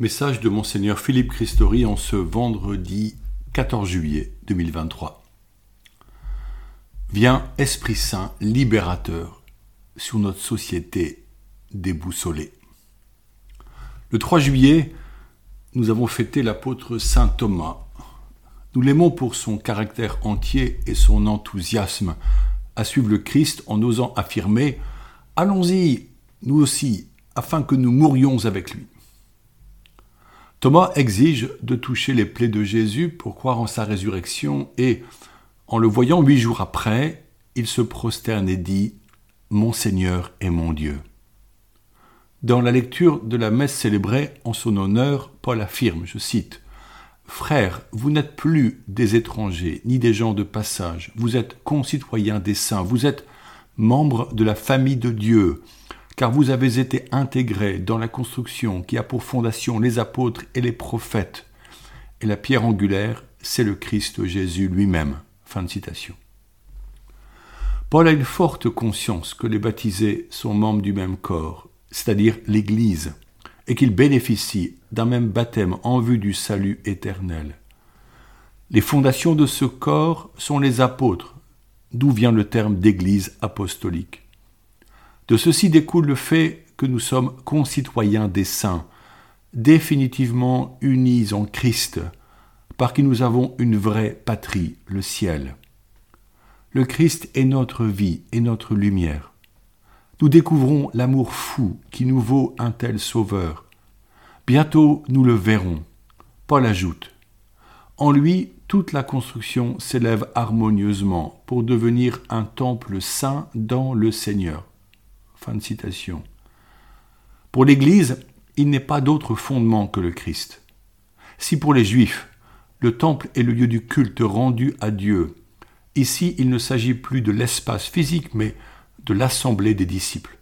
Message de Monseigneur Philippe Christori en ce vendredi 14 juillet 2023. Viens, Esprit Saint, libérateur, sur notre société déboussolée. Le 3 juillet, nous avons fêté l'apôtre Saint Thomas. Nous l'aimons pour son caractère entier et son enthousiasme à suivre le Christ en osant affirmer Allons-y, nous aussi, afin que nous mourions avec lui. Thomas exige de toucher les plaies de Jésus pour croire en sa résurrection et, en le voyant huit jours après, il se prosterne et dit Mon Seigneur et mon Dieu. Dans la lecture de la messe célébrée en son honneur, Paul affirme, je cite, Frères, vous n'êtes plus des étrangers ni des gens de passage, vous êtes concitoyens des saints, vous êtes membres de la famille de Dieu, car vous avez été intégrés dans la construction qui a pour fondation les apôtres et les prophètes. Et la pierre angulaire, c'est le Christ Jésus lui-même. Paul a une forte conscience que les baptisés sont membres du même corps, c'est-à-dire l'Église, et qu'ils bénéficient d'un même baptême en vue du salut éternel. Les fondations de ce corps sont les apôtres, d'où vient le terme d'Église apostolique. De ceci découle le fait que nous sommes concitoyens des saints, définitivement unis en Christ, par qui nous avons une vraie patrie, le ciel. Le Christ est notre vie et notre lumière. Nous découvrons l'amour fou qui nous vaut un tel sauveur. Bientôt nous le verrons. Paul ajoute En lui, toute la construction s'élève harmonieusement pour devenir un temple saint dans le Seigneur. Fin de citation. Pour l'Église, il n'est pas d'autre fondement que le Christ. Si pour les Juifs, le temple est le lieu du culte rendu à Dieu, ici il ne s'agit plus de l'espace physique, mais de l'assemblée des disciples.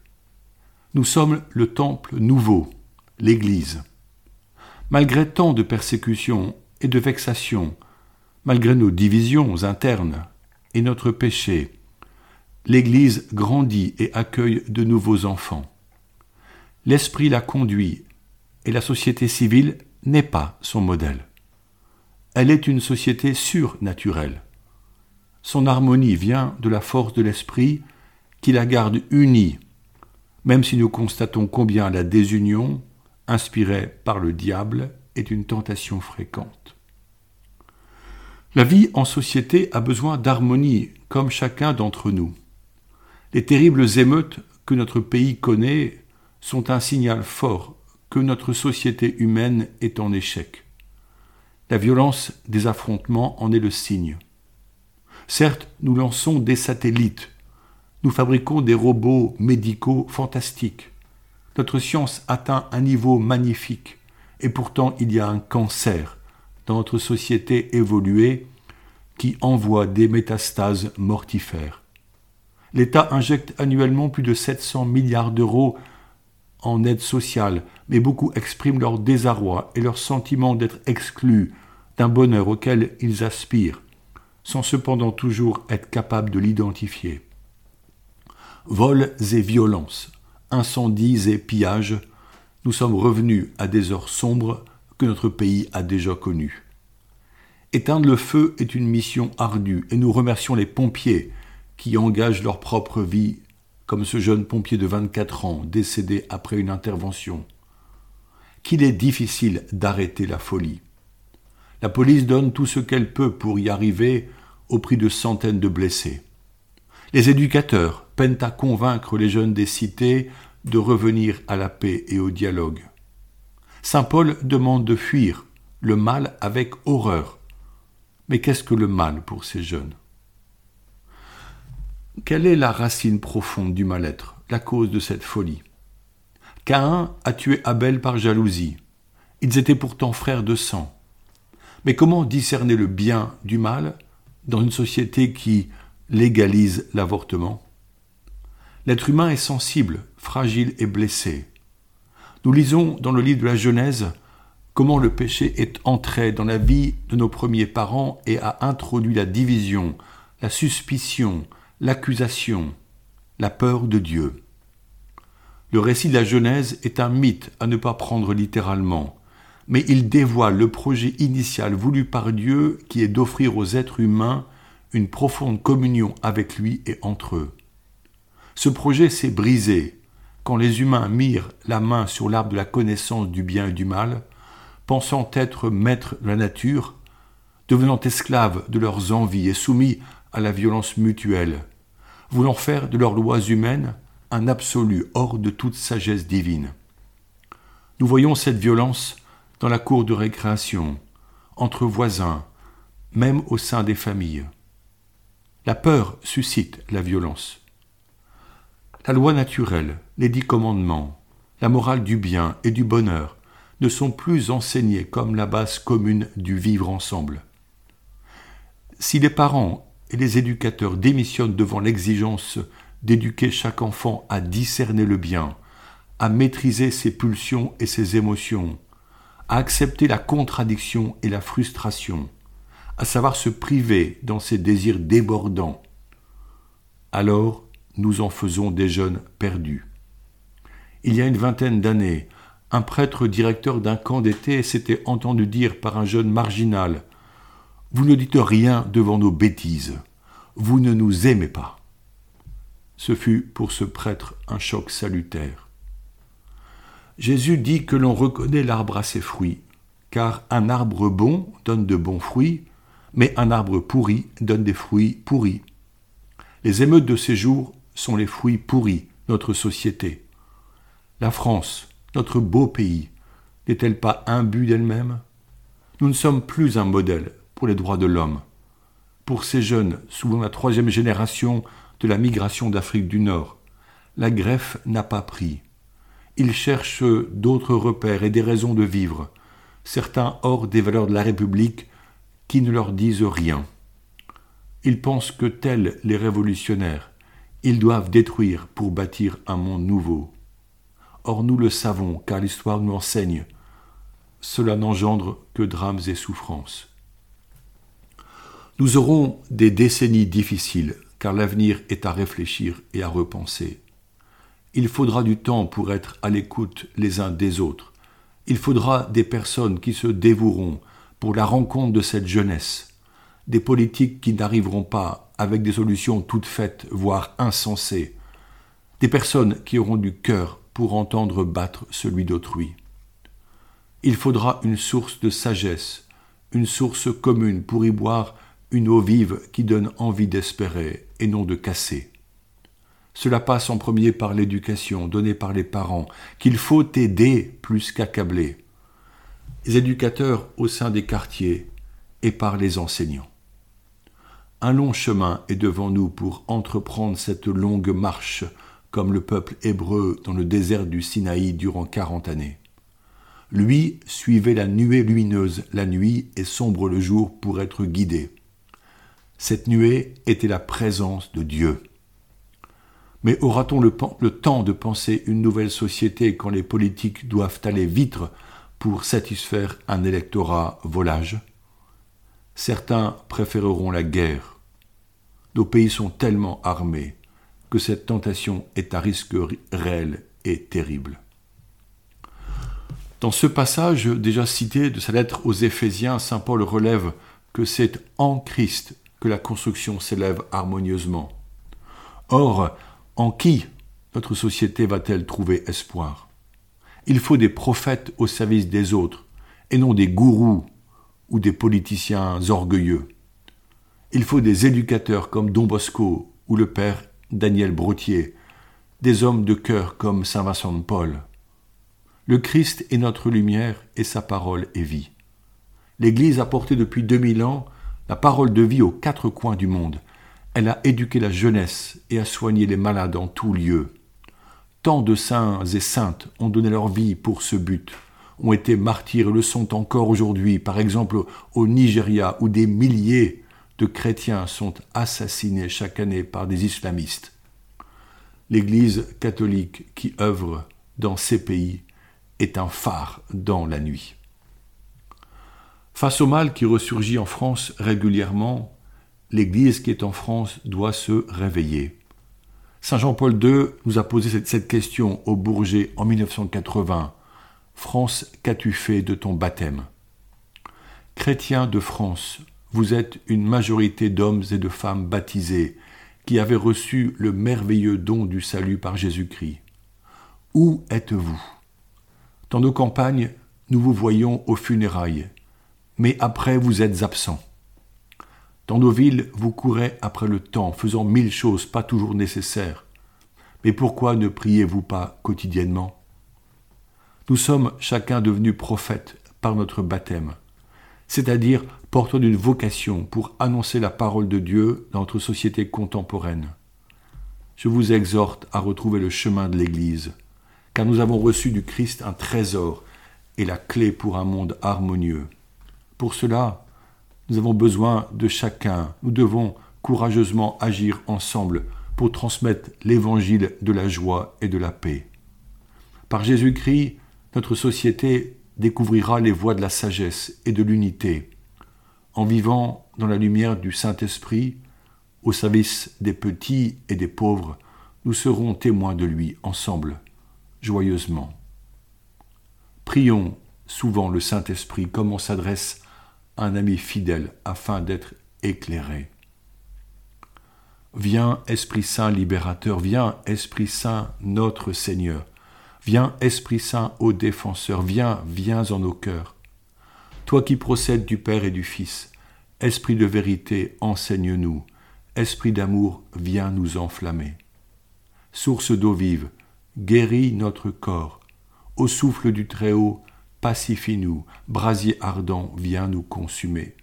Nous sommes le temple nouveau, l'Église. Malgré tant de persécutions et de vexations, malgré nos divisions internes et notre péché, l'Église grandit et accueille de nouveaux enfants. L'Esprit la conduit et la société civile n'est pas son modèle. Elle est une société surnaturelle. Son harmonie vient de la force de l'Esprit qui la garde unie, même si nous constatons combien la désunion, inspirée par le diable, est une tentation fréquente. La vie en société a besoin d'harmonie, comme chacun d'entre nous. Les terribles émeutes que notre pays connaît sont un signal fort que notre société humaine est en échec. La violence des affrontements en est le signe. Certes, nous lançons des satellites, nous fabriquons des robots médicaux fantastiques. Notre science atteint un niveau magnifique, et pourtant il y a un cancer dans notre société évoluée qui envoie des métastases mortifères l'État injecte annuellement plus de 700 milliards d'euros en aide sociale, mais beaucoup expriment leur désarroi et leur sentiment d'être exclus d'un bonheur auquel ils aspirent, sans cependant toujours être capables de l'identifier. Vols et violences, incendies et pillages, nous sommes revenus à des heures sombres que notre pays a déjà connues. Éteindre le feu est une mission ardue et nous remercions les pompiers qui engagent leur propre vie, comme ce jeune pompier de 24 ans décédé après une intervention. Qu'il est difficile d'arrêter la folie. La police donne tout ce qu'elle peut pour y arriver au prix de centaines de blessés. Les éducateurs peinent à convaincre les jeunes des cités de revenir à la paix et au dialogue. Saint Paul demande de fuir le mal avec horreur. Mais qu'est-ce que le mal pour ces jeunes? Quelle est la racine profonde du mal-être, la cause de cette folie? Caïn a tué Abel par jalousie. Ils étaient pourtant frères de sang. Mais comment discerner le bien du mal dans une société qui légalise l'avortement? L'être humain est sensible, fragile et blessé. Nous lisons dans le livre de la Genèse comment le péché est entré dans la vie de nos premiers parents et a introduit la division, la suspicion, l'accusation, la peur de Dieu. Le récit de la Genèse est un mythe à ne pas prendre littéralement, mais il dévoile le projet initial voulu par Dieu qui est d'offrir aux êtres humains une profonde communion avec lui et entre eux. Ce projet s'est brisé quand les humains mirent la main sur l'arbre de la connaissance du bien et du mal, pensant être maîtres de la nature, devenant esclaves de leurs envies et soumis la violence mutuelle, voulant faire de leurs lois humaines un absolu hors de toute sagesse divine. Nous voyons cette violence dans la cour de récréation, entre voisins, même au sein des familles. La peur suscite la violence. La loi naturelle, les dix commandements, la morale du bien et du bonheur ne sont plus enseignés comme la base commune du vivre ensemble. Si les parents et les éducateurs démissionnent devant l'exigence d'éduquer chaque enfant à discerner le bien, à maîtriser ses pulsions et ses émotions, à accepter la contradiction et la frustration, à savoir se priver dans ses désirs débordants, alors nous en faisons des jeunes perdus. Il y a une vingtaine d'années, un prêtre directeur d'un camp d'été s'était entendu dire par un jeune marginal Vous ne dites rien devant nos bêtises, vous ne nous aimez pas. Ce fut pour ce prêtre un choc salutaire. Jésus dit que l'on reconnaît l'arbre à ses fruits, car un arbre bon donne de bons fruits, mais un arbre pourri donne des fruits pourris. Les émeutes de ces jours sont les fruits pourris, notre société. La France, notre beau pays, n'est-elle pas imbue d'elle-même? Nous ne sommes plus un modèle pour les droits de l'homme. Pour ces jeunes, souvent la troisième génération de la migration d'Afrique du Nord, la greffe n'a pas pris. Ils cherchent d'autres repères et des raisons de vivre, certains hors des valeurs de la République qui ne leur disent rien. Ils pensent que tels les révolutionnaires, ils doivent détruire pour bâtir un monde nouveau. Or nous le savons, car l'histoire nous enseigne. Cela n'engendre que drames et souffrances. Nous aurons des décennies difficiles, car l'avenir est à réfléchir et à repenser. Il faudra du temps pour être à l'écoute les uns des autres. Il faudra des personnes qui se dévoueront pour la rencontre de cette jeunesse, des politiques qui n'arriveront pas avec des solutions toutes faites, voire insensées, des personnes qui auront du cœur pour entendre battre celui d'autrui. Il faudra une source de sagesse, une source commune pour y boire une eau vive qui donne envie d'espérer et non de casser. Cela passe en premier par l'éducation donnée par les parents, qu'il faut aider plus qu'accabler, les éducateurs au sein des quartiers et par les enseignants. Un long chemin est devant nous pour entreprendre cette longue marche comme le peuple hébreu dans le désert du Sinaï durant quarante années. Lui suivait la nuée lumineuse la nuit et sombre le jour pour être guidé. Cette nuée était la présence de Dieu. Mais aura-t-on le, temps de penser une nouvelle société quand les politiques doivent aller vite pour satisfaire un électorat volage? Certains préféreront la guerre. Nos pays sont tellement armés que cette tentation est à risque réel et terrible. Dans ce passage déjà cité de sa lettre aux Éphésiens, Saint Paul relève que c'est en Christ la construction s'élève harmonieusement. Or, en qui notre société va-t-elle trouver espoir? Il faut des prophètes au service des autres, et non des gourous ou des politiciens orgueilleux. Il faut des éducateurs comme Don Bosco ou le père Daniel Brotier, des hommes de cœur comme Saint Vincent de Paul. Le Christ est notre lumière et sa parole est vie. L'Église a porté depuis 2000 ans la parole de vie aux quatre coins du monde. Elle a éduqué la jeunesse et a soigné les malades en tout lieu. Tant de saints et saintes ont donné leur vie pour ce but, ont été martyrs et le sont encore aujourd'hui, par exemple au Nigeria, où des milliers de chrétiens sont assassinés chaque année par des islamistes. L'Église catholique qui œuvre dans ces pays est un phare dans la nuit. Face au mal qui ressurgit en France régulièrement, l'Église qui est en France doit se réveiller. Saint Jean-Paul II nous a posé cette, question au Bourget en 1980. France, qu'as-tu fait de ton baptême? Chrétiens de France, vous êtes une majorité d'hommes et de femmes baptisés qui avaient reçu le merveilleux don du salut par Jésus-Christ. Où êtes-vous? Dans nos campagnes, nous vous voyons aux funérailles, mais après vous êtes absents. Dans nos villes, vous courez après le temps, faisant mille choses pas toujours nécessaires. Mais pourquoi ne priez-vous pas quotidiennement? Nous sommes chacun devenus prophètes par notre baptême, c'est-à-dire porteurs d'une vocation pour annoncer la parole de Dieu dans notre société contemporaine. Je vous exhorte à retrouver le chemin de l'Église, car nous avons reçu du Christ un trésor et la clé pour un monde harmonieux. Pour cela, nous avons besoin de chacun. Nous devons courageusement agir ensemble pour transmettre l'évangile de la joie et de la paix. Par Jésus-Christ, notre société découvrira les voies de la sagesse et de l'unité. En vivant dans la lumière du Saint-Esprit, au service des petits et des pauvres, nous serons témoins de lui ensemble, joyeusement. Prions souvent le Saint-Esprit comme on s'adresse un ami fidèle afin d'être éclairé. Viens Esprit Saint libérateur, viens Esprit Saint notre Seigneur, viens Esprit Saint ô défenseur, viens, viens en nos cœurs. Toi qui procèdes du Père et du Fils, Esprit de vérité, enseigne-nous, Esprit d'amour, viens nous enflammer. Source d'eau vive, guéris notre corps, au souffle du Très-Haut, pacifie-nous, brasier ardent, viens nous consumer.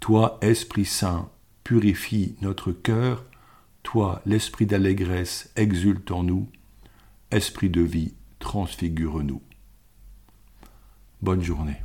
Toi, Esprit Saint, purifie notre cœur, toi, l'esprit d'allégresse, exulte en nous, Esprit de vie, transfigure-nous. Bonne journée.